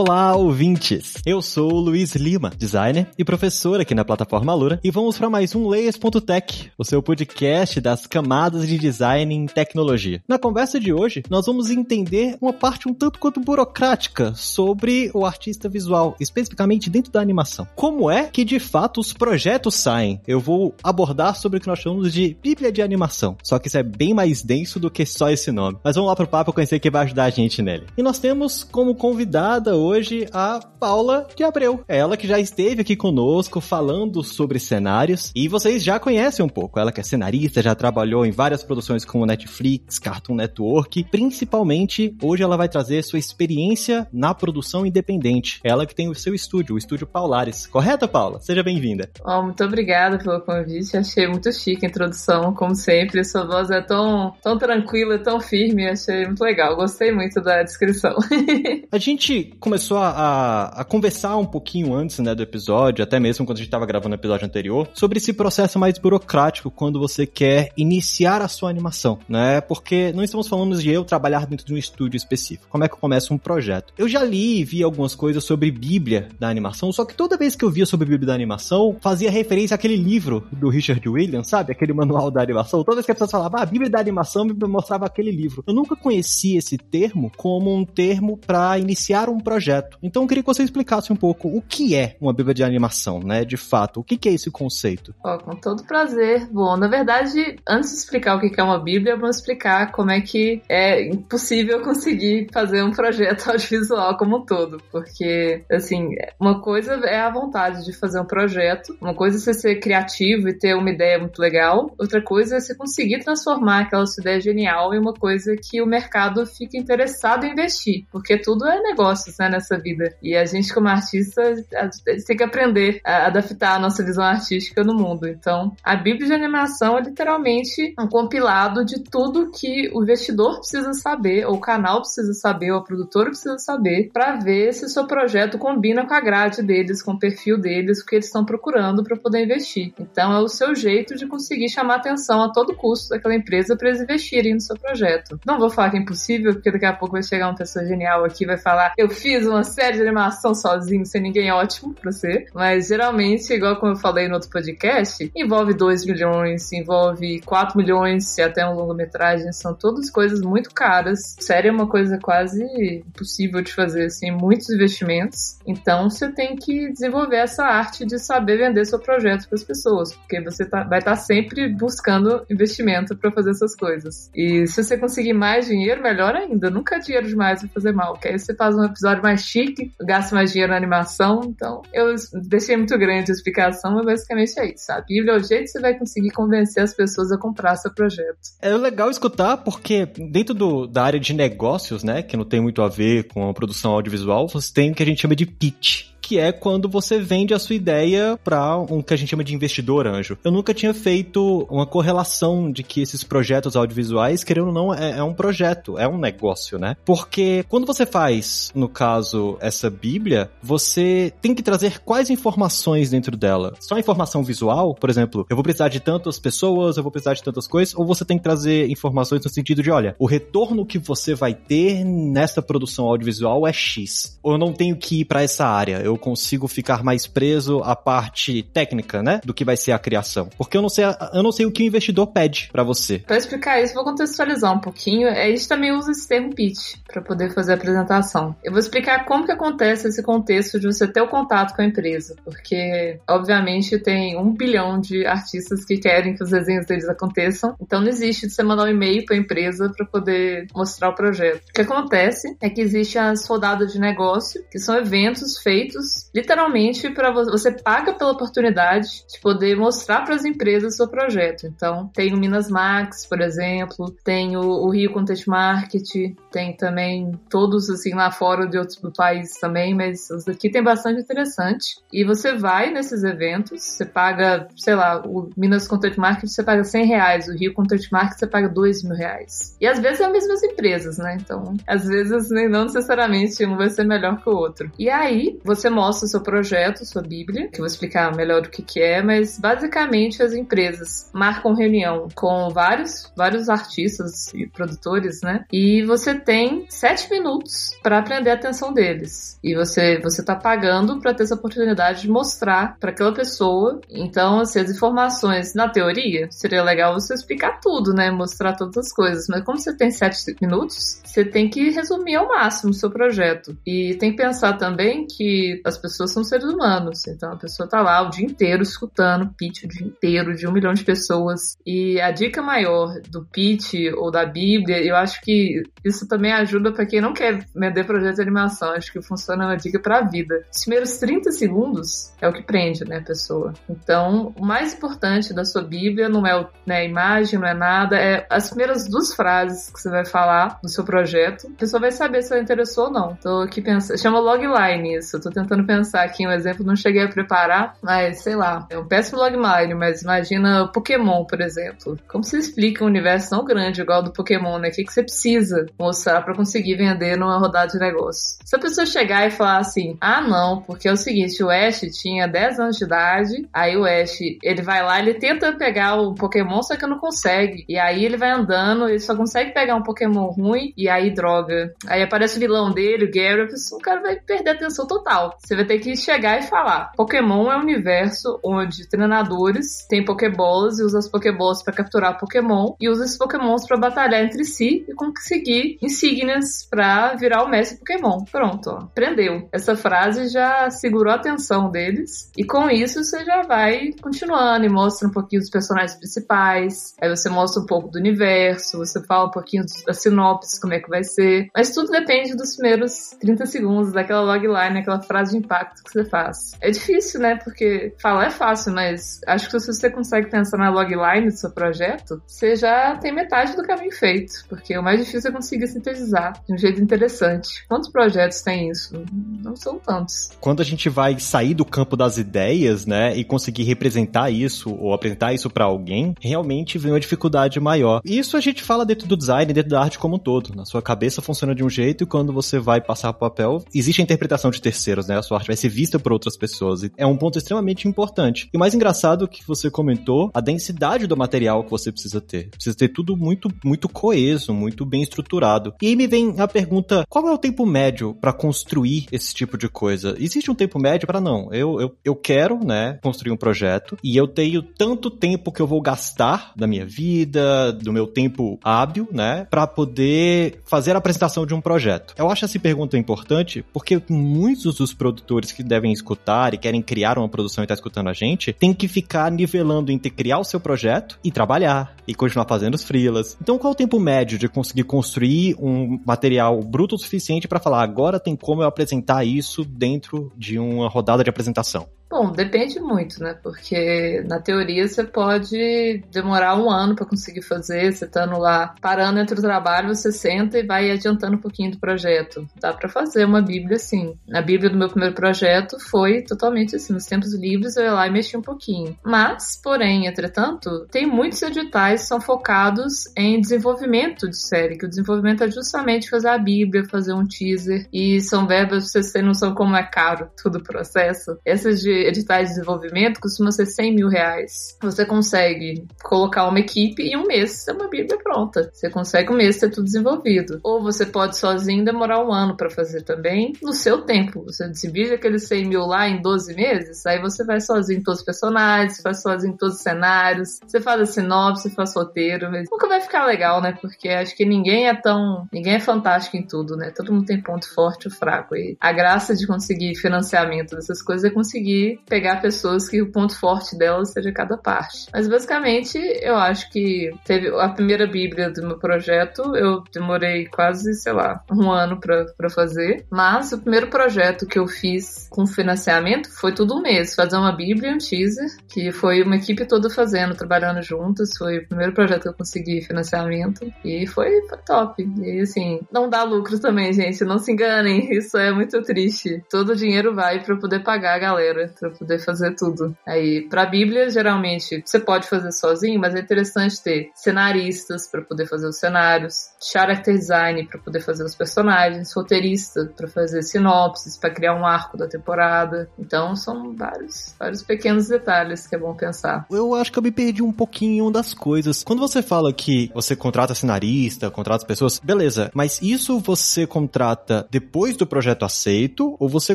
Olá, ouvintes! Eu sou o Luiz Lima, designer e professor aqui na plataforma Lura, e vamos para mais um Layers.tech, o seu podcast das camadas de design em tecnologia. Na conversa de hoje, nós vamos entender uma parte um tanto quanto burocrática sobre o artista visual, especificamente dentro da animação. Como é que de fato os projetos saem? Eu vou abordar sobre o que nós chamamos de Bíblia de animação, só que isso é bem mais denso do que só esse nome. Mas vamos lá pro papo conhecer quem vai ajudar a gente nele. E nós temos como convidada hoje a Paula de Abreu. É ela que já esteve aqui conosco falando sobre cenários e vocês já conhecem um pouco. Ela que é cenarista, já trabalhou em várias produções como Netflix, Cartoon Network. Principalmente, hoje ela vai trazer sua experiência na produção independente. Ela que tem o seu estúdio, o estúdio Paulares. Correto, Paula? Seja bem-vinda. Oh, muito obrigada pelo convite. Achei muito chique a introdução, como sempre. Sua voz é tão, tão tranquila, tão firme. Achei muito legal. Gostei muito da descrição. a gente começou a, a, conversar um pouquinho antes né, do episódio, até mesmo quando a gente estava gravando o episódio anterior, sobre esse processo mais burocrático quando você quer iniciar a sua animação, né? Porque não estamos falando de eu trabalhar dentro de um estúdio específico. Como é que eu começo um projeto? Eu já li e vi algumas coisas sobre Bíblia da animação, só que toda vez que eu via sobre Bíblia da animação, fazia referência àquele livro do Richard Williams, sabe? Aquele manual da animação. Toda vez que a pessoa falava, ah, a Bíblia da animação me mostrava aquele livro. Eu nunca conheci esse termo como um termo para iniciar um projeto. Então eu queria que você explicasse um pouco o que é uma Bíblia de animação, né? De fato, o que é esse conceito? Oh, com todo prazer. Bom, na verdade, antes de explicar o que é uma Bíblia, vamos explicar como é que é impossível conseguir fazer um projeto audiovisual como um todo. Porque, assim, uma coisa é a vontade de fazer um projeto, uma coisa é você ser criativo e ter uma ideia muito legal, outra coisa é você conseguir transformar aquela sua ideia genial em uma coisa que o mercado fica interessado em investir. Porque tudo é negócios, né, nessa vida. E a gente, como artista, a gente tem que aprender a adaptar a nossa visão artística no mundo. Então, a Bíblia de animação é literalmente um compilado de tudo que o investidor precisa saber, ou o canal precisa saber, ou a produtora precisa saber, para ver se o seu projeto combina com a grade deles, com o perfil deles, o que eles estão procurando para poder investir. Então, é o seu jeito de conseguir chamar atenção a todo custo daquela empresa para eles investirem no seu projeto. Não vou falar que é impossível, porque daqui a pouco vai chegar uma pessoa genial aqui e vai falar: eu fiz uma série de animação sozinho, sem ninguém, ótimo pra você. Mas geralmente, igual como eu falei no outro podcast, envolve 2 milhões, envolve 4 milhões, se até um longa-metragem. São todas coisas muito caras. Série é uma coisa quase impossível de fazer, assim, muitos investimentos. Então você tem que desenvolver essa arte de saber vender seu projeto para as pessoas, porque você tá, vai estar tá sempre buscando investimento para fazer essas coisas. E se você conseguir mais dinheiro, melhor ainda. Nunca é dinheiro demais vai fazer mal, porque aí você faz um episódio mais chique chique, gasto mais dinheiro na animação. Então, eu deixei muito grande a explicação, mas basicamente é isso. A Bíblia é o jeito que você vai conseguir convencer as pessoas a comprar seu projeto. É legal escutar, porque dentro do, da área de negócios, né, que não tem muito a ver com a produção audiovisual, você tem o que a gente chama de pitch que é quando você vende a sua ideia para um que a gente chama de investidor anjo. Eu nunca tinha feito uma correlação de que esses projetos audiovisuais, querendo ou não, é, é um projeto, é um negócio, né? Porque quando você faz, no caso, essa Bíblia, você tem que trazer quais informações dentro dela? Só informação visual, por exemplo, eu vou precisar de tantas pessoas, eu vou precisar de tantas coisas, ou você tem que trazer informações no sentido de, olha, o retorno que você vai ter nessa produção audiovisual é X. Ou eu não tenho que ir para essa área, eu consigo ficar mais preso à parte técnica, né? Do que vai ser a criação. Porque eu não sei, eu não sei o que o investidor pede para você. Para explicar isso, vou contextualizar um pouquinho. A gente também usa esse termo pitch para poder fazer a apresentação. Eu vou explicar como que acontece esse contexto de você ter o contato com a empresa, porque obviamente tem um bilhão de artistas que querem que os desenhos deles aconteçam, então não existe de você mandar um e-mail para a empresa para poder mostrar o projeto. O que acontece é que existe as rodadas de negócio, que são eventos feitos literalmente para você, você paga pela oportunidade de poder mostrar para as empresas o seu projeto. Então, tem o Minas Max, por exemplo, tem o, o Rio Content Market, tem também todos assim lá fora de outros do país também, mas os aqui tem bastante interessante. E você vai nesses eventos, você paga, sei lá, o Minas Content Market você paga 100 reais, o Rio Content Market você paga 2 mil reais. E às vezes é as mesmas empresas, né? Então, às vezes não necessariamente um vai ser melhor que o outro. E aí, você mostra o seu projeto, sua Bíblia, que eu vou explicar melhor o que, que é, mas basicamente as empresas marcam reunião com vários, vários artistas e produtores, né? E você tem sete minutos para prender a atenção deles. E você você tá pagando para ter essa oportunidade de mostrar para aquela pessoa. Então, assim, as informações na teoria seria legal você explicar tudo, né? Mostrar todas as coisas. Mas como você tem sete minutos, você tem que resumir ao máximo o seu projeto. E tem que pensar também que as pessoas são seres humanos. Então a pessoa tá lá o dia inteiro escutando pitch o dia inteiro de um milhão de pessoas. E a dica maior do pitch ou da Bíblia, eu acho que isso também ajuda para quem não quer vender projeto de animação. Acho que funciona uma dica para a vida. Os primeiros 30 segundos é o que prende, né, a pessoa. Então, o mais importante da sua Bíblia não é né, a imagem, não é nada, é as primeiras duas frases que você vai falar no seu projeto. A pessoa vai saber se ela interessou ou não. Tô aqui pensando, chama logline isso. Eu tô tentando pensar aqui um exemplo, não cheguei a preparar, mas sei lá, é um péssimo logline, mas imagina Pokémon, por exemplo. Como se explica um universo tão grande igual do Pokémon, né? O que, que você precisa mostrar para conseguir vender numa rodada de negócio? Se a pessoa chegar e falar assim, ah não, porque é o seguinte, o Ash tinha 10 anos de idade, aí o Ash, ele vai lá, ele tenta pegar o Pokémon, só que não consegue. E aí ele vai andando, ele só consegue pegar um Pokémon ruim, e aí droga. Aí aparece o vilão dele, o Gary, o cara vai perder a atenção total. Você vai ter que chegar e falar. Pokémon é um universo onde treinadores têm Pokébolas e usam as Pokébolas para capturar Pokémon e usam esses Pokémons para batalhar entre si e conseguir insígnias para virar o mestre Pokémon. Pronto, ó. Prendeu. Essa frase já segurou a atenção deles e com isso você já vai continuando e mostra um pouquinho dos personagens principais. Aí você mostra um pouco do universo, você fala um pouquinho da sinopse, como é que vai ser. Mas tudo depende dos primeiros 30 segundos daquela logline, aquela frase de impacto que você faz. É difícil, né? Porque falar é fácil, mas acho que se você consegue pensar na logline do seu projeto, você já tem metade do caminho feito. Porque o mais difícil é conseguir sintetizar de um jeito interessante. Quantos projetos tem isso? Não são tantos. Quando a gente vai sair do campo das ideias, né, e conseguir representar isso ou apresentar isso para alguém, realmente vem uma dificuldade maior. E isso a gente fala dentro do design, dentro da arte como um todo. Na sua cabeça funciona de um jeito e quando você vai passar para papel, existe a interpretação de terceiros, né? A sua arte vai ser vista por outras pessoas. É um ponto extremamente importante. E o mais engraçado que você comentou, a densidade do material que você precisa ter. Precisa ter tudo muito, muito coeso, muito bem estruturado. E aí me vem a pergunta: qual é o tempo médio para construir esse tipo de coisa? Existe um tempo médio para não? Eu, eu, eu quero, né, construir um projeto e eu tenho tanto tempo que eu vou gastar da minha vida, do meu tempo hábil, né, para poder fazer a apresentação de um projeto. Eu acho essa pergunta importante porque muitos dos produtores que devem escutar e querem criar uma produção e tá escutando a gente, tem que ficar nivelando entre criar o seu projeto e trabalhar e continuar fazendo os freelas. Então, qual é o tempo médio de conseguir construir um material bruto o suficiente para falar agora tem como eu apresentar isso dentro de uma rodada de apresentação? Bom, depende muito, né? Porque na teoria você pode demorar um ano para conseguir fazer, você estando lá parando entre o trabalho, você senta e vai adiantando um pouquinho do projeto. Dá para fazer uma Bíblia assim. A Bíblia do meu primeiro projeto foi totalmente assim, nos tempos livres eu ia lá e mexia um pouquinho. Mas, porém, entretanto, tem muitos editais que são focados em desenvolvimento de série, que o desenvolvimento é justamente fazer a Bíblia, fazer um teaser, e são verbas, vocês têm noção como é caro todo o processo. Essas de editais de desenvolvimento costuma ser 100 mil reais. Você consegue colocar uma equipe e um mês ter uma Bíblia pronta. Você consegue um mês ter tudo desenvolvido. Ou você pode sozinho demorar um ano para fazer também, no seu tempo. Você divide aqueles 100 mil lá em 12 meses, aí você vai sozinho em todos os personagens, faz sozinho em todos os cenários, você faz a sinopse, faz roteiro, mas nunca vai ficar legal, né? Porque acho que ninguém é tão. ninguém é fantástico em tudo, né? Todo mundo tem ponto forte ou fraco. E a graça de conseguir financiamento dessas coisas é conseguir pegar pessoas que o ponto forte delas seja cada parte. Mas basicamente, eu acho que teve a primeira Bíblia do meu projeto, eu demorei quase, sei lá, um ano para fazer. Mas o primeiro projeto que eu fiz com financiamento foi tudo um mês, fazer uma Bíblia e um teaser, que foi uma equipe toda fazendo, trabalhando juntas. Foi o primeiro projeto que eu consegui financiamento e foi, foi top. E assim, não dá lucro também, gente, não se enganem, isso é muito triste. Todo o dinheiro vai para poder pagar a galera, para poder fazer tudo. Aí, para Bíblia, geralmente você pode fazer sozinho, mas é interessante ter cenaristas para poder fazer os cenários, character design para poder fazer os personagens, roteirista para fazer sinopses, para criar um arco da temporada. Então, são vários, vários pequenos detalhes que é bom pensar. Eu acho que eu me perdi um pouquinho das coisas. Quando você fala que você contrata cenarista, contrata pessoas, beleza, mas isso você contrata depois do projeto aceito ou você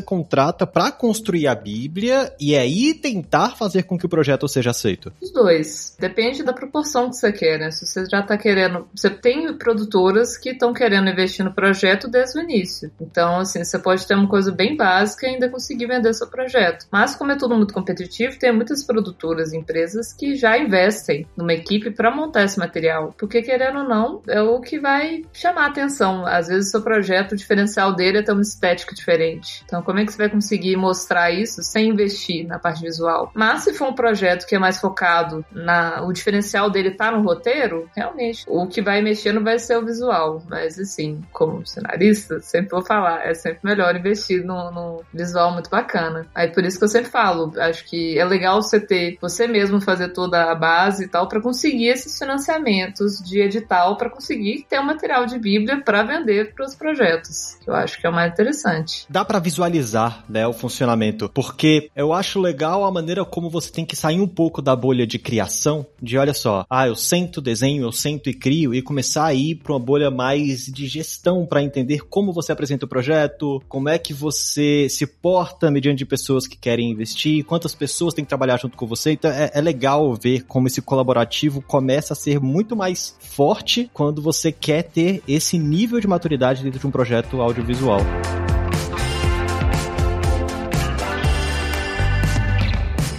contrata para construir a Bíblia e aí tentar fazer com que o projeto seja aceito? Os dois. Depende da proporção que você quer, né? Se você já tá querendo. Você tem produtoras que estão querendo investir no projeto desde o início. Então, assim, você pode ter uma coisa bem básica e ainda conseguir vender seu projeto. Mas, como é tudo muito competitivo, tem muitas produtoras e empresas que já investem numa equipe para montar esse material. Porque, querendo ou não, é o que vai chamar a atenção. Às vezes, o seu projeto, o diferencial dele é ter uma estética diferente. Então, como é que você vai conseguir mostrar isso sem investir na parte visual? Mas, se for um projeto que é mais focado na. O diferencial dele tá no roteiro, realmente, o que vai mexer não vai ser o visual. Mas, assim, como cenarista, sempre vou falar, é sempre melhor investir no visual muito bacana. Aí, por isso que eu sempre falo, acho que é legal você ter, você mesmo fazer toda a base e tal, para conseguir esses financiamentos de edital, para conseguir ter um material de Bíblia para vender para os projetos. Que eu acho que é o mais interessante. Dá para visualizar, né, o funcionamento, porque eu acho legal a maneira como você tem que sair um pouco da bolha de criação, de olha só, ah, eu sento, desenho, eu sento e crio, e começar a ir para uma bolha mais de gestão para entender como você apresenta o projeto, como é que você se porta mediante pessoas que querem investir, quantas pessoas têm que trabalhar junto com você. Então é, é legal ver como esse colaborativo começa a ser muito mais forte quando você quer ter esse nível de maturidade dentro de um projeto audiovisual.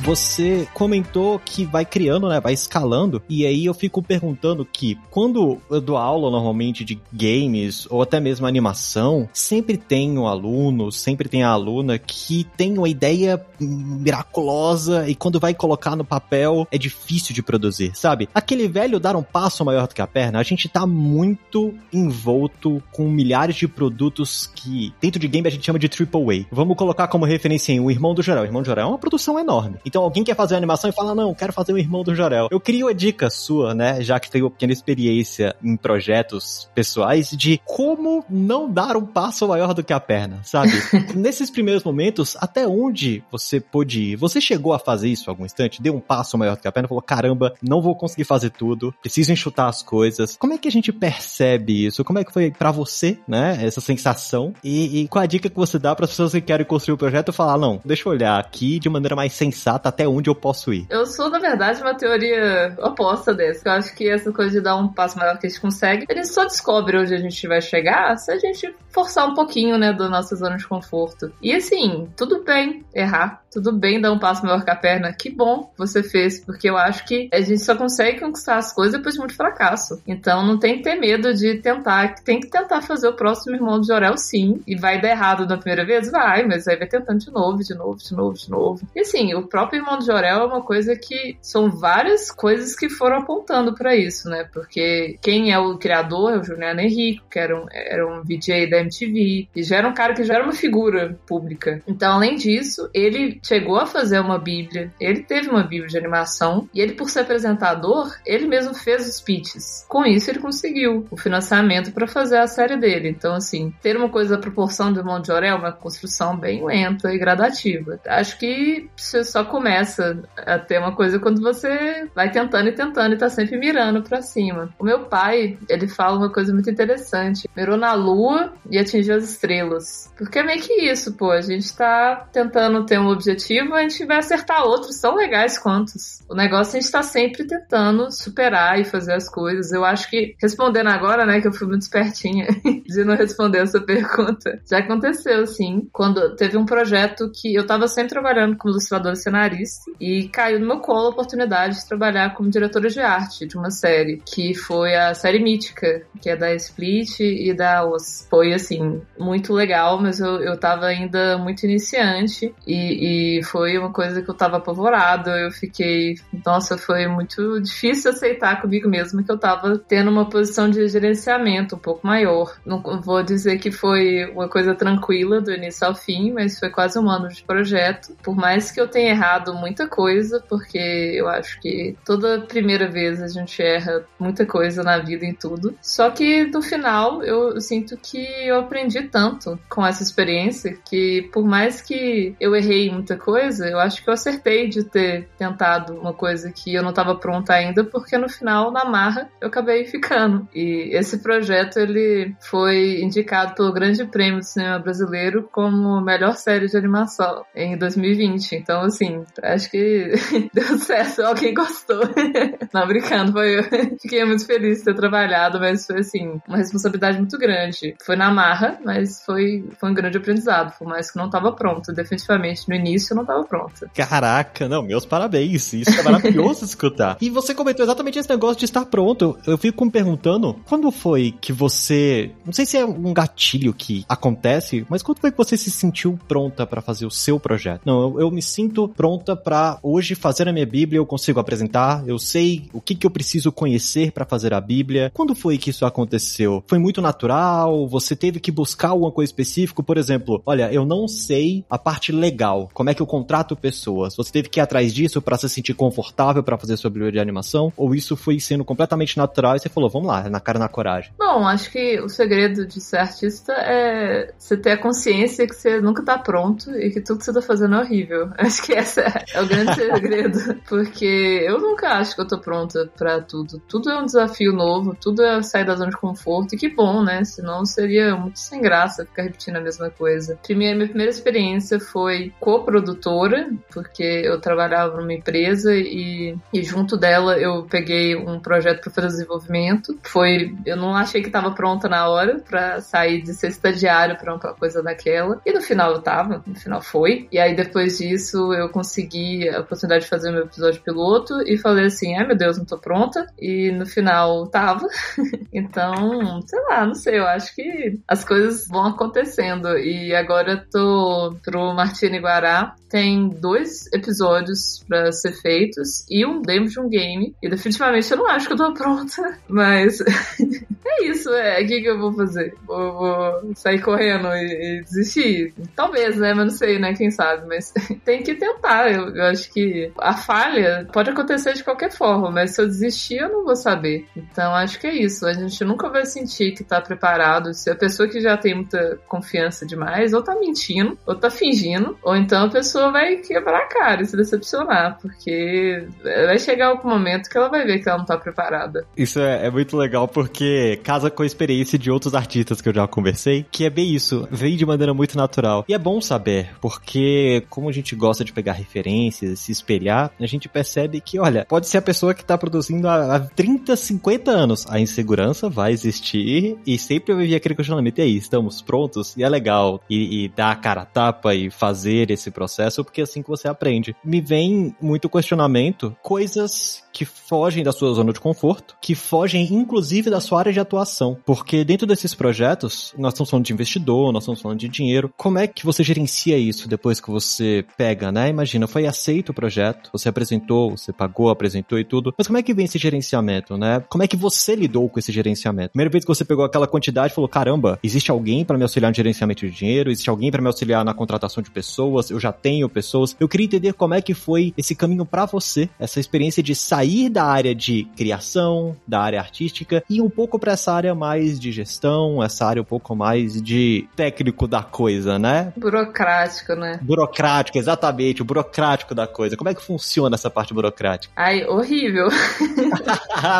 Você comentou que vai criando, né? Vai escalando. E aí eu fico perguntando que quando eu dou aula normalmente de games ou até mesmo animação, sempre tem um aluno, sempre tem a aluna que tem uma ideia miraculosa e quando vai colocar no papel é difícil de produzir, sabe? Aquele velho dar um passo maior do que a perna, a gente tá muito envolto com milhares de produtos que dentro de game a gente chama de AAA. Vamos colocar como referência em O Irmão do Jorel. O Irmão do Jorel é uma produção enorme. Então alguém quer fazer uma animação e fala, não, quero fazer o Irmão do Jorel. Eu queria uma dica sua, né, já que tem uma pequena experiência em projetos pessoais, de como não dar um passo maior do que a perna, sabe? Nesses primeiros momentos, até onde você pôde ir? Você chegou a fazer isso algum instante? Deu um passo maior do que a perna? Falou, caramba, não vou conseguir fazer tudo, preciso enxutar as coisas. Como é que a gente percebe isso? Como é que foi para você, né, essa sensação? E, e qual a dica que você dá para as pessoas que querem construir o projeto falar, não, deixa eu olhar aqui de maneira mais sensata até onde eu posso ir. Eu sou, na verdade, uma teoria oposta dessa. Eu acho que essa coisa de dar um passo maior que a gente consegue, gente só descobre onde a gente vai chegar se a gente forçar um pouquinho, né, da nossa zona de conforto. E assim, tudo bem errar, tudo bem dar um passo maior que a perna. Que bom você fez, porque eu acho que a gente só consegue conquistar as coisas depois de muito fracasso. Então não tem que ter medo de tentar, tem que tentar fazer o próximo irmão de Jorel sim. E vai dar errado na primeira vez? Vai, mas aí vai tentando de novo, de novo, de novo, de novo. E assim, o próprio irmão de Jorel é uma coisa que são várias coisas que foram apontando para isso, né? Porque quem é o criador é o Juliano Henrique, que era um, era um VJ da MTV, e já era um cara que já era uma figura pública. Então, além disso, ele chegou a fazer uma bíblia, ele teve uma bíblia de animação, e ele, por ser apresentador, ele mesmo fez os pitches. Com isso, ele conseguiu o financiamento para fazer a série dele. Então, assim, ter uma coisa da proporção do irmão de Jorel é uma construção bem lenta e gradativa. Acho que você só começa começa a ter uma coisa quando você vai tentando e tentando e tá sempre mirando para cima. O meu pai, ele fala uma coisa muito interessante. Mirou na lua e atingiu as estrelas. Porque é meio que isso, pô. A gente tá tentando ter um objetivo, a gente vai acertar outros tão legais quantos. O negócio é a gente tá sempre tentando superar e fazer as coisas. Eu acho que, respondendo agora, né, que eu fui muito espertinha de não responder essa pergunta, já aconteceu, sim. Quando teve um projeto que eu tava sempre trabalhando como ilustrador e cenarista e caiu no meu colo a oportunidade de trabalhar como diretora de arte de uma série, que foi a série Mítica, que é da Split e da OS. Foi, assim, muito legal, mas eu, eu tava ainda muito iniciante e, e foi uma coisa que eu tava apavorado. Eu fiquei, nossa, foi muito difícil aceitar comigo mesma que eu tava tendo uma posição de gerenciamento um pouco maior. Não vou dizer que foi uma coisa tranquila do início ao fim, mas foi quase um ano de projeto. Por mais que eu tenha errado muita coisa, porque eu acho que toda primeira vez a gente erra muita coisa na vida em tudo. Só que no final eu sinto que eu aprendi tanto com essa experiência que por mais que eu errei muita coisa, eu acho que eu acertei de ter tentado uma coisa que eu não estava pronta ainda, porque no final, na marra, eu acabei ficando. E esse projeto ele foi indicado pelo Grande Prêmio do Cinema Brasileiro como melhor série de animação em 2020. Então, assim, acho que deu certo, alguém gostou. não, brincando, foi eu. Fiquei muito feliz de ter trabalhado, mas foi, assim, uma responsabilidade muito grande. Foi na marra, mas foi, foi um grande aprendizado, por mais que não estava pronto. Definitivamente, no início eu não estava pronta. Caraca, não, meus parabéns. Isso é maravilhoso escutar. E você comentou exatamente esse negócio de estar pronto. Eu fico me perguntando, quando foi que você. Não sei se é um gatilho que acontece, mas quando foi que você se sentiu pronta para fazer o seu projeto? Não, eu, eu me sinto pronta para hoje fazer a minha Bíblia, eu consigo apresentar, eu sei o que, que eu preciso conhecer para fazer a Bíblia. Quando foi que isso aconteceu? Foi muito natural? Você teve que buscar alguma coisa específica? Por exemplo, olha, eu não sei a parte legal, como é que eu contrato pessoas. Você teve que ir atrás disso para se sentir confortável para fazer sua Bíblia de animação? Ou isso foi sendo completamente natural e você falou, vamos lá, na cara na coragem? Bom, acho que o segredo de ser artista é você ter a consciência que você nunca tá pronto e que tudo que você tá fazendo é horrível. Acho que esse é o grande segredo. Porque eu nunca acho que eu tô pronta para tudo. Tudo é um desafio novo, tudo é sair da zona de conforto. E que bom, né? Senão seria muito sem graça ficar repetindo a mesma coisa. Primeiro, minha primeira experiência foi coprodutora, porque eu trabalhava numa empresa e, e junto dela eu peguei um projeto para fazer desenvolvimento. Foi, eu não achei que estava pronta na hora para sair de ser estagiário para uma coisa daquela. E no final eu tava, no final foi. E aí depois disso eu consegui a oportunidade de fazer o meu episódio piloto e falei assim: ai meu Deus, não tô pronta. E no final tava. então, sei lá, não sei, eu acho que as coisas vão acontecendo. E agora eu tô pro Martini Guará. Tem dois episódios para ser feitos e um demo de um game. E definitivamente eu não acho que eu tô pronta. Mas é isso, é. O que, que eu vou fazer? Vou, vou sair correndo e, e, desistir? Talvez, né? Mas não sei, né? Quem sabe? Mas tem que tentar. Eu, eu acho que a falha pode acontecer de qualquer forma, mas se eu desistir, eu não vou saber. Então acho que é isso. A gente nunca vai sentir que tá preparado. Se a pessoa que já tem muita confiança demais, ou tá mentindo, ou tá fingindo, ou então a pessoa vai quebrar a cara e se decepcionar, porque vai chegar algum momento que ela vai ver que ela não tá preparada. Isso é, é muito legal porque casa com a experiência de outros artistas que eu já conversei, que é bem isso, vem de maneira muito natural. E é bom saber, porque como a gente gosta de pegar se espelhar, a gente percebe que, olha, pode ser a pessoa que tá produzindo há, há 30, 50 anos. A insegurança vai existir e sempre vai vir aquele questionamento, e aí, estamos prontos? E é legal e, e dar a cara a tapa e fazer esse processo, porque é assim que você aprende. Me vem muito questionamento, coisas que fogem da sua zona de conforto, que fogem inclusive da sua área de atuação. Porque dentro desses projetos, nós estamos falando de investidor, nós estamos falando de dinheiro. Como é que você gerencia isso depois que você pega, né? Imagina, foi aceito o projeto, você apresentou, você pagou, apresentou e tudo. Mas como é que vem esse gerenciamento, né? Como é que você lidou com esse gerenciamento? Primeira vez que você pegou aquela quantidade e falou: caramba, existe alguém para me auxiliar no gerenciamento de dinheiro? Existe alguém para me auxiliar na contratação de pessoas? Eu já tenho pessoas. Eu queria entender como é que foi esse caminho para você, essa experiência de sair sair da área de criação, da área artística e um pouco para essa área mais de gestão, essa área um pouco mais de técnico da coisa, né? Burocrático, né? Burocrático, exatamente, o burocrático da coisa. Como é que funciona essa parte burocrática? Ai, horrível.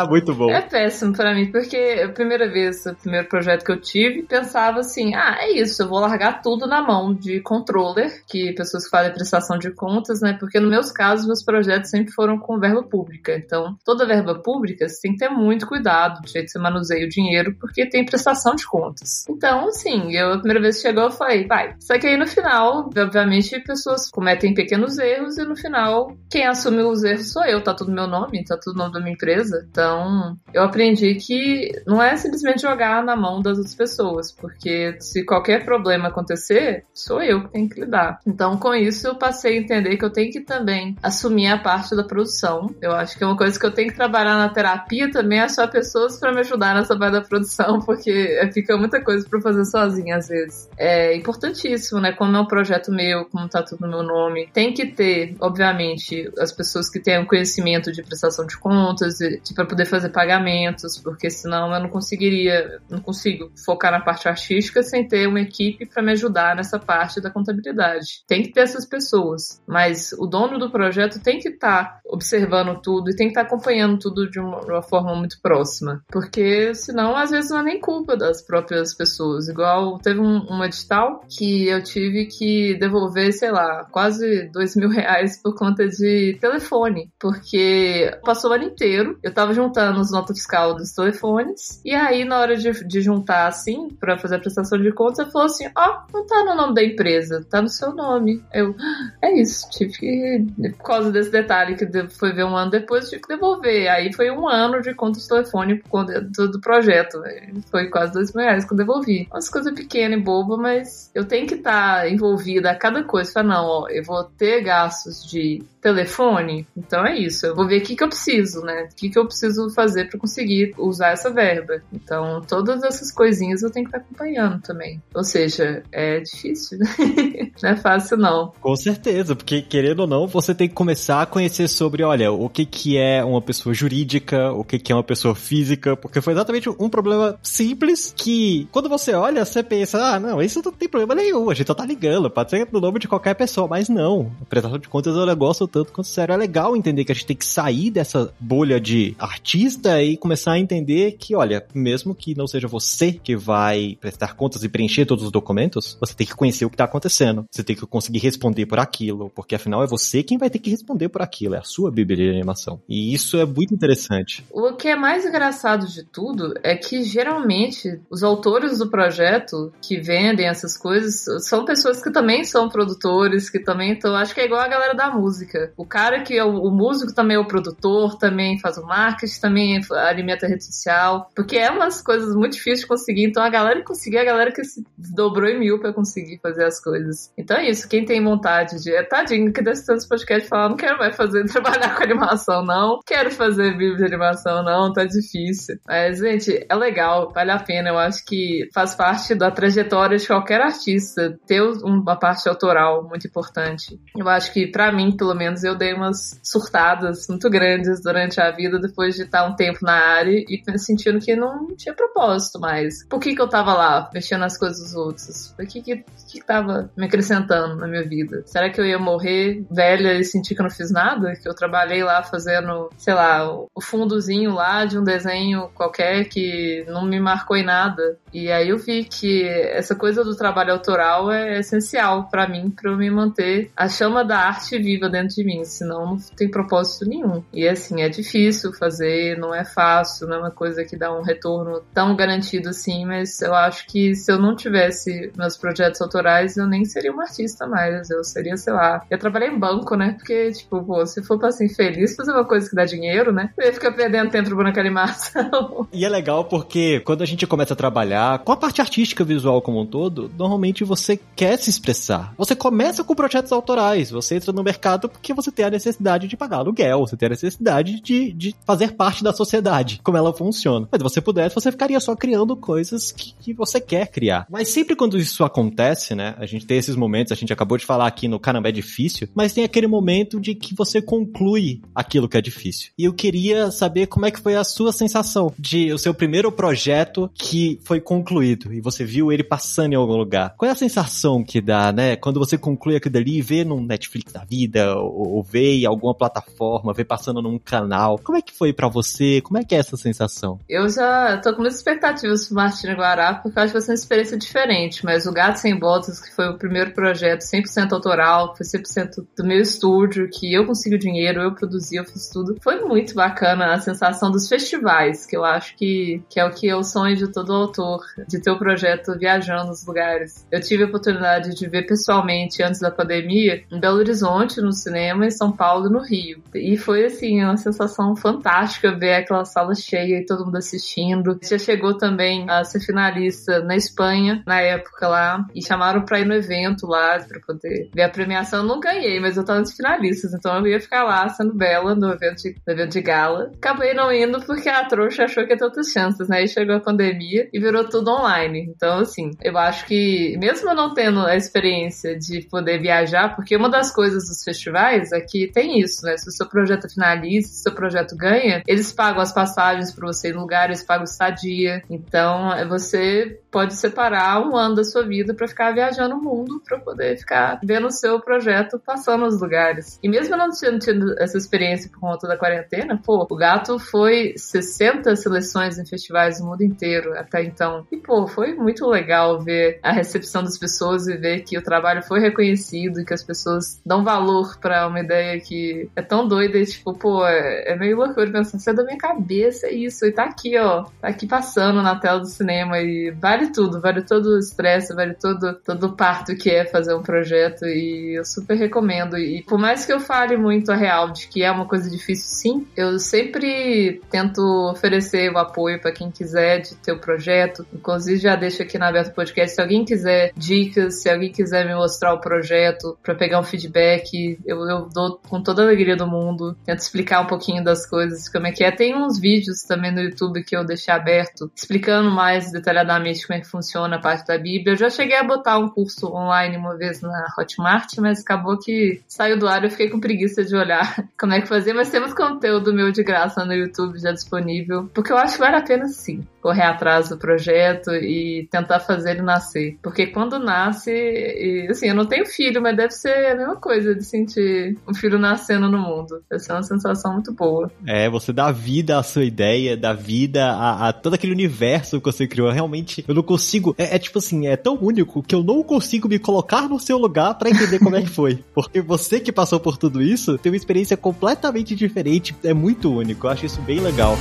Muito bom. É péssimo para mim, porque a primeira vez, o primeiro projeto que eu tive, pensava assim: ah, é isso, eu vou largar tudo na mão de controller, que pessoas que fazem prestação de contas, né? Porque no meus casos, meus projetos sempre foram com verba pública. Então, toda verba pública, você tem que ter muito cuidado do jeito que você manuseia o dinheiro, porque tem prestação de contas. Então, assim, eu a primeira vez que chegou, eu falei, vai. Só que aí no final, obviamente, pessoas cometem pequenos erros e no final, quem assume os erros sou eu, tá tudo meu nome, tá tudo o nome da minha empresa. Então, eu aprendi que não é simplesmente jogar na mão das outras pessoas, porque se qualquer problema acontecer, sou eu que tenho que lidar. Então, com isso, eu passei a entender que eu tenho que também assumir a parte da produção. Eu acho que é uma coisa que eu tenho que trabalhar na terapia também, achar pessoas para me ajudar nessa parte da produção, porque fica muita coisa para fazer sozinha às vezes. É importantíssimo, né? Como é um projeto meu, como tá tudo no meu nome, tem que ter, obviamente, as pessoas que tenham conhecimento de prestação de contas, para poder fazer pagamentos, porque senão eu não conseguiria, não consigo focar na parte artística sem ter uma equipe para me ajudar nessa parte da contabilidade. Tem que ter essas pessoas, mas o dono do projeto tem que estar tá observando tudo e tem que estar tá acompanhando tudo de uma, uma, forma muito próxima, porque senão às vezes não é nem culpa das próprias pessoas. Igual teve um, uma edital que eu tive que devolver, sei lá, quase dois mil reais por conta de telefone, porque passou o ano inteiro, eu tava juntando os notas fiscal dos telefones, e aí na hora de, de juntar assim, para fazer a prestação de contas, eu falou assim: ó, oh, não tá no nome da empresa, tá no seu nome. Eu, ah, é isso, tive que, por causa desse detalhe que foi ver um ano depois, tive que devolver. Aí foi um ano de conta de telefone por conta do, do projeto. Foi quase dois mil reais que eu devolvi. Umas coisas pequenas e boba, mas eu tenho que estar tá envolvida a cada coisa. Falar, não, ó, eu vou ter gastos de telefone, então é isso. Eu vou ver o que, que eu preciso, né? O que, que eu preciso fazer para conseguir usar essa verba. Então, todas essas coisinhas eu tenho que estar tá acompanhando também. Ou seja, é difícil, não é fácil, não. Com certeza, porque querendo ou não, você tem que começar a conhecer sobre, olha, o que, que é uma pessoa jurídica, o que, que é uma pessoa física, porque foi exatamente um problema simples que, quando você olha, você pensa, ah, não, isso não tem problema nenhum, a gente só tá ligando, pode ser no nome de qualquer pessoa, mas não. Prestação de contas é um negócio tanto quanto sério. É legal entender que a gente tem que sair dessa bolha de artista e começar a entender que, olha, mesmo que não seja você que vai prestar contas e preencher todos os documentos, você tem que conhecer o que tá acontecendo. Você tem que conseguir responder por aquilo, porque afinal é você quem vai ter que responder por aquilo, é a sua bíblia de animação. E isso é muito interessante. O que é mais engraçado de tudo é que geralmente os autores do projeto que vendem essas coisas são pessoas que também são produtores, que também estão. Acho que é igual a galera da música. O cara que é o, o músico também é o produtor, também faz o marketing, também alimenta a rede social. Porque é umas coisas muito difíceis de conseguir. Então a galera que conseguir, a galera que se dobrou em mil para conseguir fazer as coisas. Então é isso. Quem tem vontade de. É tadinho que desse tantos podcast falar, não quero mais fazer, trabalhar com animação, não. Quero fazer vídeo de animação, não. Tá difícil. Mas, gente, é legal, vale a pena. Eu acho que faz parte da trajetória de qualquer artista ter uma parte autoral muito importante. Eu acho que, para mim, pelo menos, eu dei umas surtadas muito grandes durante a vida depois de estar um tempo na área e sentindo que não tinha propósito mais. Por que, que eu tava lá, mexendo nas coisas dos outros? Por que, que, que tava me acrescentando na minha vida? Será que eu ia morrer velha e sentir que eu não fiz nada? Que eu trabalhei lá fazendo, sei lá, o fundozinho lá de um desenho qualquer que não me marcou em nada. E aí eu vi que essa coisa do trabalho autoral é essencial para mim, para eu me manter a chama da arte viva dentro de mim, senão não tem propósito nenhum. E assim, é difícil fazer, não é fácil, não é uma coisa que dá um retorno tão garantido assim, mas eu acho que se eu não tivesse meus projetos autorais, eu nem seria uma artista mais, eu seria, sei lá, eu trabalhei em banco, né? Porque, tipo, pô, se for pra ser feliz, fazer uma coisa que dá dinheiro, né? Eu ia ficar perdendo tempo boneco animação. E é legal porque quando a gente começa a trabalhar com a parte artística visual como um todo, normalmente você quer se expressar. Você começa com projetos autorais, você entra no mercado porque você tem a necessidade de pagar aluguel, você tem a necessidade de, de fazer parte da sociedade, como ela funciona. Mas se você pudesse, você ficaria só criando coisas que, que você quer criar. Mas sempre quando isso acontece, né, a gente tem esses momentos, a gente acabou de falar aqui no Caramba é Difícil, mas tem aquele momento de que você conclui aquilo que é difícil. E eu queria saber como é que foi a sua sensação de o seu primeiro projeto que foi concluído e você viu ele passando em algum lugar. Qual é a sensação que dá, né, quando você conclui aquilo ali e vê num Netflix da vida ou, ou vê em alguma plataforma, vê passando num canal. Como é que foi para você? Como é que é essa sensação? Eu já tô com muitas expectativas pro Martina Guará, porque eu acho que vai ser uma experiência diferente, mas o Gato Sem Botas, que foi o primeiro projeto 100% autoral, foi 100% do meu estúdio, que eu consigo dinheiro, eu produzi, eu fiz tudo. Foi muito bacana a sensação dos festivais, que eu acho que, que é o que é o sonho de todo autor, de ter o projeto viajando nos lugares. Eu tive a oportunidade de ver pessoalmente, antes da pandemia, em Belo Horizonte, no cinema, em São Paulo e no Rio. E foi, assim, uma sensação fantástica ver aquela sala cheia e todo mundo assistindo. Já chegou também a ser finalista na Espanha, na época lá, e chamaram pra ir no evento lá, pra poder ver a premiação. Eu não ganhei, mas eu tava nos finalistas, então eu ia ficar lá sendo bela no evento de, no evento de gala. Acabei não indo porque a trouxa achou que ia ter outras chances, né? E chegou a pandemia e virou tudo online. Então, assim, eu acho que, mesmo não tendo a experiência de poder viajar, porque uma das coisas dos festivais é que tem isso, né? Se o seu projeto finaliza, se o seu projeto ganha, eles pagam as passagens para você ir em lugares, pagam estadia. Então, você pode separar um ano da sua vida para ficar viajando o mundo, para poder ficar vendo o seu projeto passando nos lugares. E mesmo não tendo tido essa experiência por conta da quarentena, pô, o gato foi 60 seleções em festivais no mundo inteiro até então. E, pô, foi muito legal ver a recepção das pessoas e ver que o trabalho foi reconhecido e que as pessoas dão valor para uma ideia que é tão doida e, tipo, pô, é, é meio loucura pensar, você é da minha cabeça, é isso, e tá aqui, ó, tá aqui passando na tela do cinema e vale tudo, vale todo o estresse, vale todo, todo o parto que é fazer um projeto e eu super recomendo. E por mais que eu fale muito a real de que é uma coisa difícil, sim, eu sempre tento oferecer o apoio para quem quiser de ter o projeto. Inclusive, já deixo aqui na Aberto Podcast, se alguém quiser dicas, se alguém quiser me mostrar o projeto para pegar um feedback, eu, eu dou com toda a alegria do mundo. Tento explicar um pouquinho das coisas, como é que é. Tem uns vídeos também no YouTube que eu deixei aberto, explicando mais detalhadamente como é que funciona a parte da Bíblia. Eu já cheguei a botar um curso online uma vez na Hotmart, mas acabou que saiu do ar e eu fiquei com preguiça de olhar como é que fazer. Mas temos conteúdo meu de graça no YouTube já disponível, porque eu acho que vale a pena sim correr atrás do projeto e tentar fazer ele nascer. Porque quando nasce, e, assim, eu não tenho filho, mas deve ser a mesma coisa de sentir um filho nascendo no mundo. Essa é uma sensação muito boa. É, você dá vida à sua ideia, dá vida a, a todo aquele universo que você criou. Realmente, eu não consigo. É, é, tipo assim, é tão único que eu não consigo me colocar no seu lugar para entender como é que foi. Porque você que passou por tudo isso tem uma experiência completamente diferente. É muito único. Eu acho isso bem legal.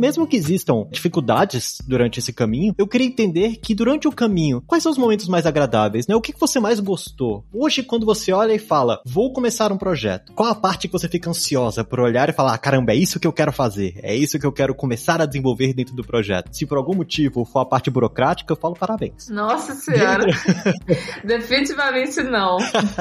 Mesmo que existam dificuldades durante esse caminho, eu queria entender que durante o caminho, quais são os momentos mais agradáveis, né? O que, você mais gostou? Hoje, quando você olha e fala, vou começar um projeto, qual a parte que você fica ansiosa por olhar e falar, ah, caramba, é isso que eu quero fazer, é isso que eu quero começar a desenvolver dentro do projeto? Se por algum motivo for a parte burocrática, eu falo parabéns. Nossa senhora! Definitivamente não.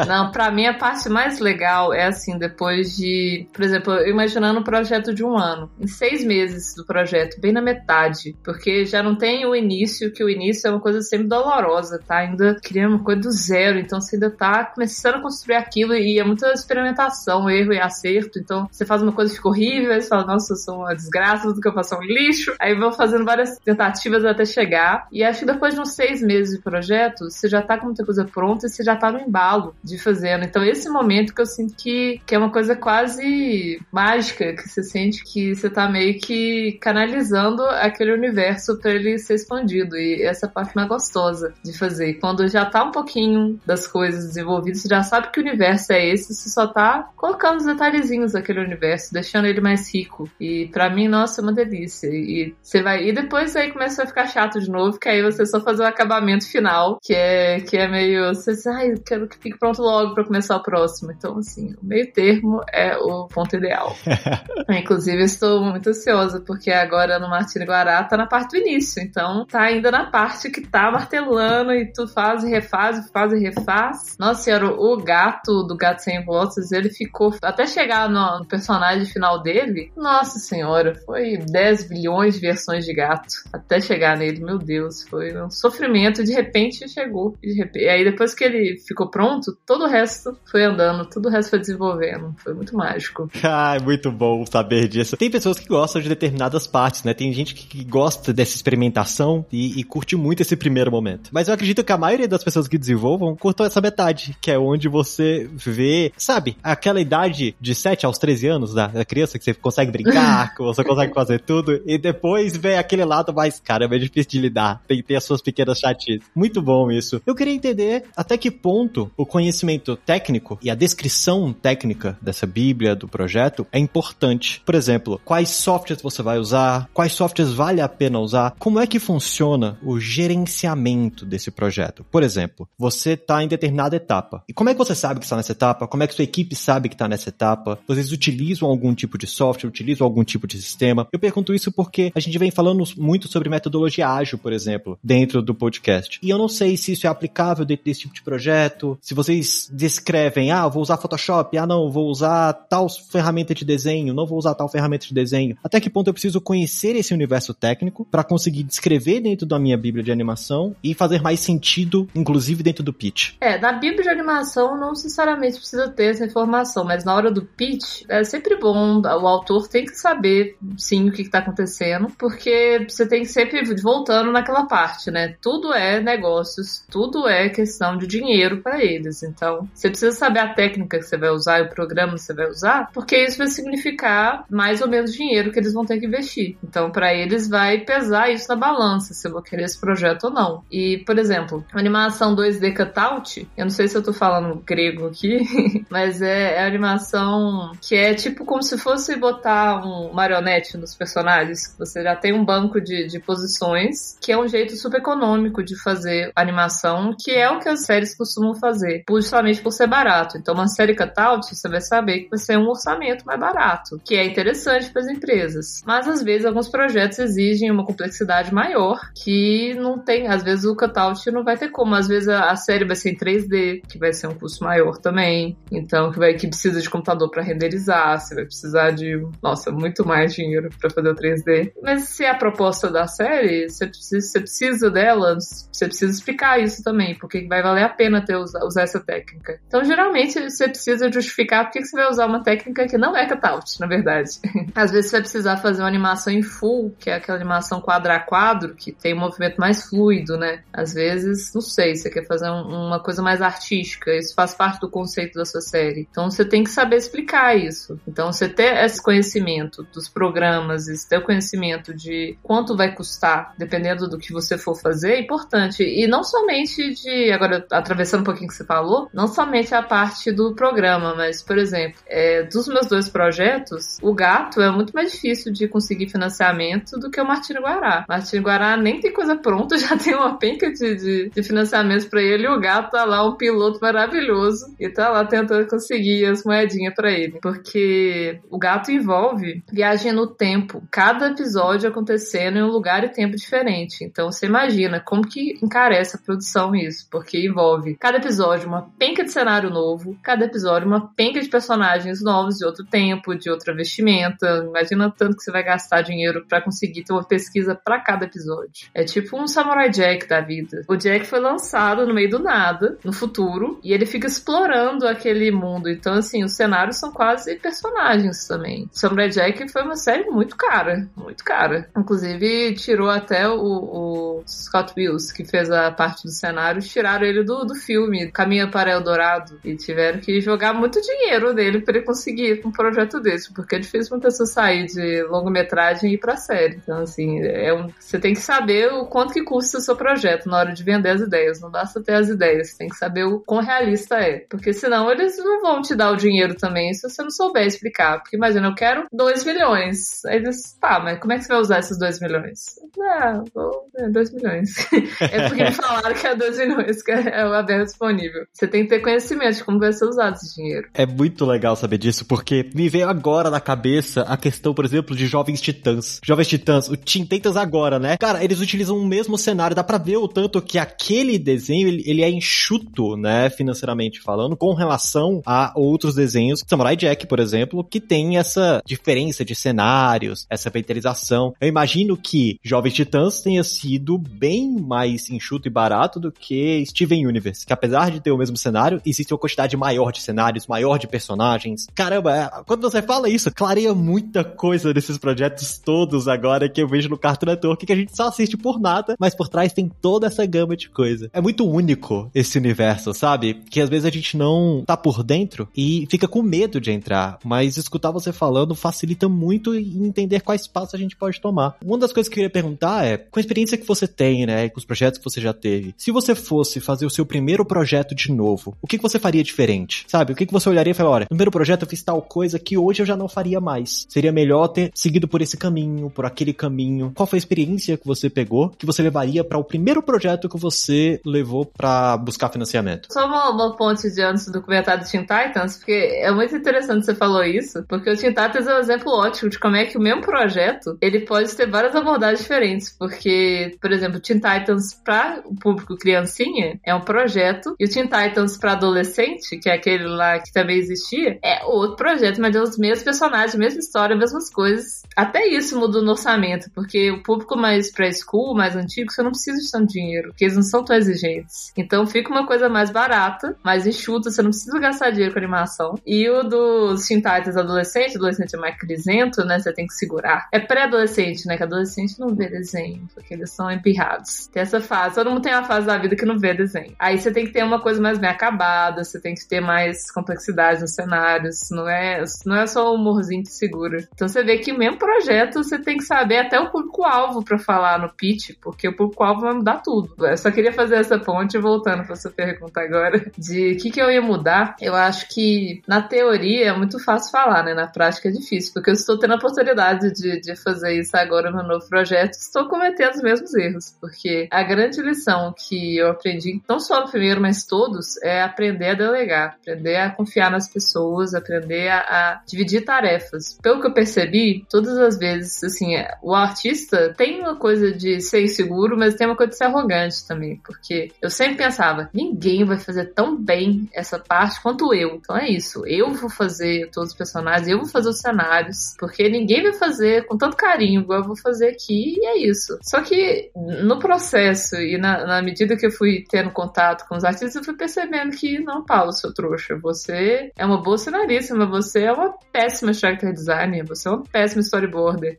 Não, pra mim a parte mais legal é assim, depois de, por exemplo, imaginando um projeto de um ano, em seis meses do projeto, bem na metade, porque já não tem o início, que o início é uma coisa sempre dolorosa, tá? Ainda criando uma coisa do zero, então você ainda tá começando a construir aquilo e é muita experimentação, erro e acerto, então você faz uma coisa e fica horrível, aí você fala, nossa, eu sou uma desgraça, tudo que eu faço é um lixo, aí vou fazendo várias tentativas até chegar, e acho que depois de uns seis meses de projeto, você já tá com muita coisa pronta e você já tá no embalo de fazendo, então esse momento que eu sinto que, que é uma coisa quase mágica, que você sente que você tá meio que canalizando aquele universo para ele ser expandido. E essa parte mais gostosa de fazer. Quando já tá um pouquinho das coisas desenvolvidas, você já sabe que o universo é esse, você só tá colocando os detalhezinhos daquele universo, deixando ele mais rico. E para mim, nossa, é uma delícia. E você vai. E depois aí começa a ficar chato de novo, que aí você só fazer o acabamento final, que é, que é meio. Você diz, ai, quero que fique pronto logo para começar o próximo. Então, assim, o meio termo é o ponto ideal. Inclusive, estou muito ansiosa, porque agora no Martini Guará tá na parte do início. Então, tá ainda na parte que tá martelando e tu faz e refaz, faz e refaz. Nossa senhora, o gato do Gato Sem Voltas, ele ficou. Até chegar no, no personagem final dele, nossa senhora, foi 10 bilhões de versões de gato. Até chegar nele, meu Deus, foi um sofrimento. De repente chegou. De repente, e aí, depois que ele ficou pronto, todo o resto foi andando, todo o resto foi desenvolvendo. Foi muito mágico. Ah, muito bom saber disso. Tem pessoas que gostam de determinadas partes, né? Tem gente que gosta dessa experimentação e, e curte muito esse primeiro momento. Mas eu acredito que a maioria das pessoas que desenvolvam curtam essa metade, que é onde você vê, sabe, aquela idade de 7 aos 13 anos da, da criança que você consegue brincar, que você consegue fazer tudo, e depois vem aquele lado mais, caramba, é difícil de lidar. Tem que ter as suas pequenas chatices. Muito bom isso. Eu queria entender até que ponto o conhecimento técnico e a descrição técnica dessa Bíblia, do projeto, é importante. Por exemplo, quais softwares você vai usar, quais softwares vale a pena usar, como é que funciona o gerenciamento desse projeto. Por exemplo, você está em determinada etapa. E como é que você sabe que está nessa etapa? Como é que sua equipe sabe que está nessa etapa? Vocês utilizam algum tipo de software, utilizam algum tipo de sistema? Eu pergunto isso porque a gente vem falando muito sobre metodologia ágil, por exemplo, dentro do podcast. E eu não sei se isso é aplicável dentro desse tipo de projeto, se vocês descrevem, ah, vou usar Photoshop, ah, não, vou usar tal ferramenta de desenho, não vou usar tal ferramenta de desenho. Até que ponto eu preciso conhecer esse universo técnico para conseguir descrever dentro da minha bíblia de animação e fazer mais sentido, inclusive dentro do pitch? É, na bíblia de animação não necessariamente precisa ter essa informação, mas na hora do pitch é sempre bom, o autor tem que saber, sim, o que está acontecendo, porque você tem que sempre voltando naquela parte, né? Tudo é negócios, tudo é questão de dinheiro para eles. Então, você precisa saber a técnica que você vai usar e o programa que você vai usar, porque isso vai significar mais ou menos dinheiro que eles vão ter que investir. Então, para eles vai pesar isso na balança, se eu vou querer esse projeto ou não. E, por exemplo, animação 2D cutout, eu não sei se eu tô falando grego aqui, mas é, é animação que é tipo como se fosse botar um marionete nos personagens. Você já tem um banco de, de posições, que é um jeito super econômico de fazer animação, que é o que as séries costumam fazer, justamente por ser barato. Então, uma série cutout, você vai saber que vai ser um orçamento mais barato, que é interessante para as empresas. Mas às vezes alguns projetos exigem uma complexidade maior, que não tem, às vezes o cutout não vai ter como, às vezes a, a série vai ser em 3D, que vai ser um custo maior também. Então, que vai que precisa de computador para renderizar, você vai precisar de, nossa, muito mais dinheiro para fazer o 3D. Mas se é a proposta da série, você precisa, você precisa dela, você precisa explicar isso também, porque vai valer a pena ter usar, usar essa técnica. Então, geralmente, você precisa justificar por que você vai usar uma técnica que não é cutout, na verdade. Às vezes você vai precisar fazer uma animação em full, que é aquela animação quadro a quadro, que tem um movimento mais fluido, né? Às vezes, não sei, você quer fazer um, uma coisa mais artística, isso faz parte do conceito da sua série. Então você tem que saber explicar isso. Então você ter esse conhecimento dos programas, esse ter o conhecimento de quanto vai custar, dependendo do que você for fazer, é importante. E não somente de, agora atravessando um pouquinho que você falou, não somente a parte do programa, mas, por exemplo, é, dos meus dois projetos, o gato é muito mais difícil de conseguir financiamento do que o Martino Guará. Martino Guará nem tem coisa pronta, já tem uma penca de, de, de financiamentos para ele e o gato tá lá, um piloto maravilhoso, e tá lá tentando conseguir as moedinhas para ele. Porque o gato envolve viagem no tempo, cada episódio acontecendo em um lugar e tempo diferente. Então você imagina como que encarece a produção isso, porque envolve cada episódio uma penca de cenário novo, cada episódio uma penca de personagens novos de outro tempo, de outra vestimenta. Imagina tanto que você vai gastar dinheiro para conseguir ter uma pesquisa para cada episódio. É tipo um Samurai Jack da vida. O Jack foi lançado no meio do nada, no futuro, e ele fica explorando aquele mundo. Então, assim, os cenários são quase personagens também. Samurai Jack foi uma série muito cara, muito cara. Inclusive, tirou até o, o Scott Wills, que fez a parte do cenário, tiraram ele do, do filme Caminho para Eldorado e tiveram que jogar muito dinheiro nele para ele conseguir um projeto desse, porque é difícil uma pessoa sair de longa curta-metragem e ir pra série. Então, assim, é um, você tem que saber o quanto que custa o seu projeto na hora de vender as ideias. Não basta ter as ideias, você tem que saber o quão realista é. Porque senão eles não vão te dar o dinheiro também se você não souber explicar. Porque imagina, eu quero 2 milhões. Aí eles, tá, mas como é que você vai usar esses 2 milhões? Ah, vou. 2 é, milhões. é porque me falaram que é 2 milhões, que é o aberto disponível. Você tem que ter conhecimento de como vai ser usado esse dinheiro. É muito legal saber disso, porque me veio agora na cabeça a questão, por exemplo, de Jovens Titãs. Jovens Titãs, o Teen Titans agora, né? Cara, eles utilizam o mesmo cenário, dá pra ver o tanto que aquele desenho, ele, ele é enxuto, né, financeiramente falando, com relação a outros desenhos, Samurai Jack, por exemplo, que tem essa diferença de cenários, essa vetorização. Eu imagino que Jovens Titãs tenha sido bem mais enxuto e barato do que Steven Universe, que apesar de ter o mesmo cenário, existe uma quantidade maior de cenários, maior de personagens. Caramba, é, quando você fala isso, clareia muita coisa desses projetos todos agora que eu vejo no Cartoon Network que a gente só assiste por nada, mas por trás tem toda essa gama de coisa. É muito único esse universo, sabe? Que às vezes a gente não tá por dentro e fica com medo de entrar, mas escutar você falando facilita muito em entender quais passos a gente pode tomar. Uma das coisas que eu queria perguntar é, com a experiência que você tem, né, com os projetos que você já teve, se você fosse fazer o seu primeiro projeto de novo, o que, você faria diferente? Sabe? O que você olharia e falaria, olha, no primeiro projeto eu fiz tal coisa que hoje eu já não faria mais. Seria melhor ter seguido por esse caminho, por aquele caminho. Qual foi a experiência que você pegou que você levaria para o primeiro projeto que você levou para buscar financiamento? Só uma, uma ponte de antes do comentário do Teen Titans, porque é muito interessante você falou isso, porque o Teen Titans é um exemplo ótimo de como é que o mesmo projeto ele pode ter várias abordagens diferentes, porque, por exemplo, Teen Titans para o público criancinha é um projeto e o Teen Titans para adolescente, que é aquele lá que também existia, é outro projeto, mas é os mesmos personagens, mesma história, mesmas coisas. Até isso mudou no orçamento, porque o público mais pré-school, mais antigo, você não precisa de tanto dinheiro, porque eles não são tão exigentes. Então fica uma coisa mais barata, mais enxuta, você não precisa gastar dinheiro com animação. E o dos Teen Titans adolescente, adolescente é mais crisento, né? Você tem que segurar. É pré-adolescente, né? Que adolescente não vê desenho, porque eles são empirrados. Tem essa fase, todo mundo tem uma fase da vida que não vê desenho. Aí você tem que ter uma coisa mais bem acabada, você tem que ter mais complexidade nos cenários, não é, não é só o humorzinho que segura. Então você vê que mesmo projeto você tem que saber até o público-alvo para falar no pitch, porque o público-alvo vai mudar tudo. Eu só queria fazer essa ponte, voltando para sua pergunta agora, de o que, que eu ia mudar. Eu acho que na teoria é muito fácil falar, né? Na prática é difícil, porque eu estou tendo a oportunidade de, de fazer isso agora no novo projeto, estou cometendo os mesmos erros, porque a grande lição que eu aprendi, não só no primeiro, mas todos, é aprender a delegar, aprender a confiar nas pessoas, aprender a, a dividir tarefas. Pelo que eu percebi, todas as vezes, assim, o artista tem uma coisa de ser inseguro, mas tem uma coisa de ser arrogante também, porque eu sempre pensava, ninguém vai fazer tão bem essa parte quanto eu. Então é isso, eu vou fazer todos os personagens, eu vou fazer os cenários, porque ninguém vai fazer com tanto carinho igual eu vou fazer aqui, e é isso. Só que no processo e na, na medida que eu fui tendo contato com os artistas, eu fui percebendo que, não, Paulo, seu trouxa, você é uma boa cenarista, mas você é uma péssima character designer, você é uma péssima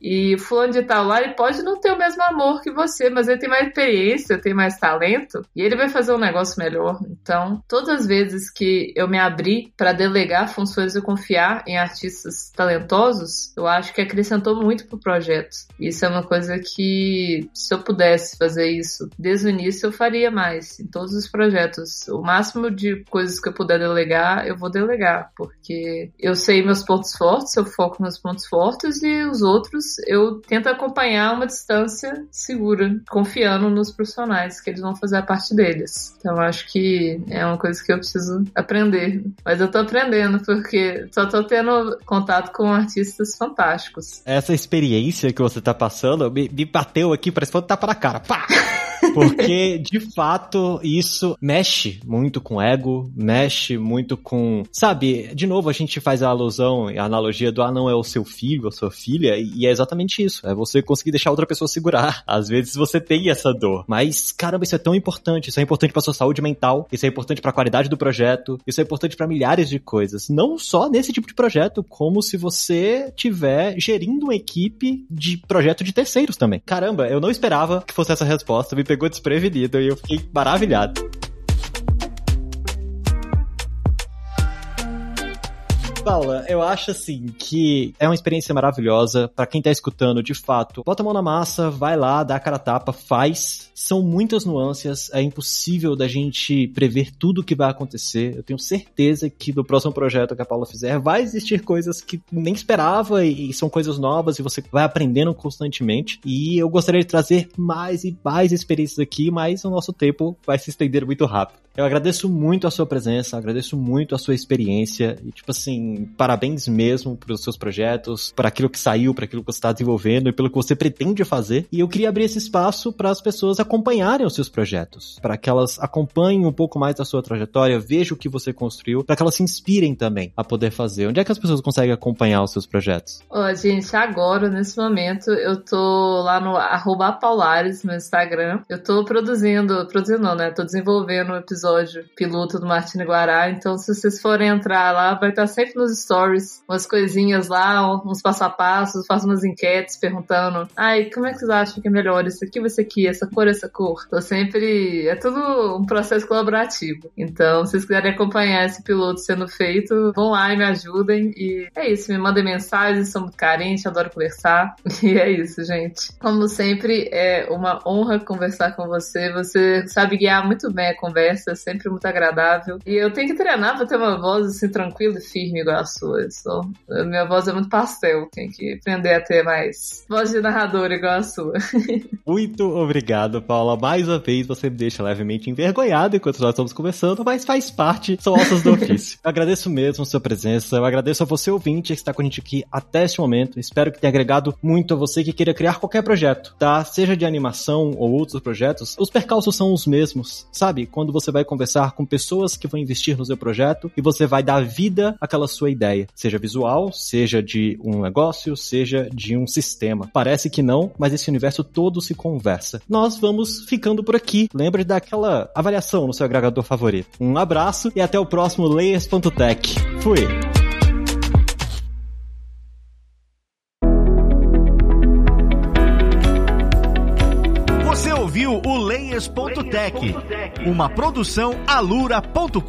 E fulano de tal lá, ele pode não ter o mesmo amor que você, mas ele tem mais experiência, tem mais talento, e ele vai fazer um negócio melhor. Então, todas as vezes que eu me abri para delegar funções e confiar em artistas talentosos, eu acho que acrescentou muito pro projeto. Isso é uma coisa que, se eu pudesse fazer isso desde o início, eu faria mais em todos os projetos. O máximo de coisas que eu puder delegar, eu vou delegar, porque eu sei meus pontos fortes, eu foco nos pontos fortes e os outros eu tento acompanhar uma distância segura, confiando nos profissionais que eles vão fazer a parte deles. Então acho que é uma coisa que eu preciso aprender. Mas eu tô aprendendo porque só tô tendo contato com artistas fantásticos. Essa experiência que você tá passando me, me bateu aqui, parece que tapa na cara. Pá! Porque, de fato, isso mexe muito com ego, mexe muito com. Sabe, de novo, a gente faz a alusão, a analogia do ah, não é o seu filho, a sua filha, e é exatamente isso. É você conseguir deixar outra pessoa segurar. Às vezes você tem essa dor. Mas, caramba, isso é tão importante. Isso é importante pra sua saúde mental, isso é importante pra qualidade do projeto, isso é importante para milhares de coisas. Não só nesse tipo de projeto, como se você tiver gerindo uma equipe de projeto de terceiros também. Caramba, eu não esperava que fosse essa resposta. Me pegou desprevenido e eu fiquei maravilhado. Paula, eu acho assim que é uma experiência maravilhosa para quem tá escutando, de fato. Bota a mão na massa, vai lá, dá a cara a tapa, faz. São muitas nuances, é impossível da gente prever tudo o que vai acontecer. Eu tenho certeza que do próximo projeto que a Paula fizer vai existir coisas que nem esperava e são coisas novas e você vai aprendendo constantemente. E eu gostaria de trazer mais e mais experiências aqui, mas o nosso tempo vai se estender muito rápido. Eu agradeço muito a sua presença, agradeço muito a sua experiência e, tipo assim, parabéns mesmo pelos seus projetos, por aquilo que saiu, por aquilo que você está desenvolvendo e pelo que você pretende fazer. E eu queria abrir esse espaço para as pessoas acompanharem os seus projetos, para que elas acompanhem um pouco mais da sua trajetória, vejam o que você construiu, para que elas se inspirem também a poder fazer. Onde é que as pessoas conseguem acompanhar os seus projetos? Ó, gente, agora, nesse momento, eu tô lá no arroba Paulares no Instagram. Eu tô produzindo, produzindo não, né? Tô desenvolvendo um episódio piloto do Martini Guará. Então, se vocês forem entrar lá, vai estar sempre nos stories, umas coisinhas lá, uns passo a passo, faço umas enquetes perguntando: ai, como é que vocês acham que é melhor? Isso aqui, isso aqui, essa cor, essa cor. Tô sempre. É tudo um processo colaborativo. Então, se vocês quiserem acompanhar esse piloto sendo feito, vão lá e me ajudem. E é isso, me mandem mensagens, sou muito carente, adoro conversar. E é isso, gente. Como sempre, é uma honra conversar com você. Você sabe guiar muito bem a conversa, sempre muito agradável. E eu tenho que treinar pra ter uma voz assim tranquila e firme igual a sua. Só, minha voz é muito pastel, tenho que aprender a ter mais voz de narrador igual a sua. muito obrigado, Paula. Mais uma vez você me deixa levemente envergonhado enquanto nós estamos conversando, mas faz parte, são ossos do ofício. Eu agradeço mesmo a sua presença, eu agradeço a você ouvinte que está com a gente aqui até este momento. Espero que tenha agregado muito a você que queira criar qualquer projeto, tá? Seja de animação ou outros projetos, os percalços são os mesmos, sabe? Quando você vai conversar com pessoas que vão investir no seu projeto e você vai dar vida àquela sua ideia, seja visual, seja de um negócio, seja de um sistema. Parece que não, mas esse universo todo se conversa. Nós vamos ficando por aqui. Lembre daquela avaliação no seu agregador favorito. Um abraço e até o próximo Layers.tech. Fui! ouviu o Layers.tech, uma produção alura.com.br.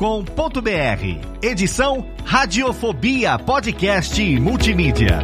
Edição Radiofobia Podcast e Multimídia.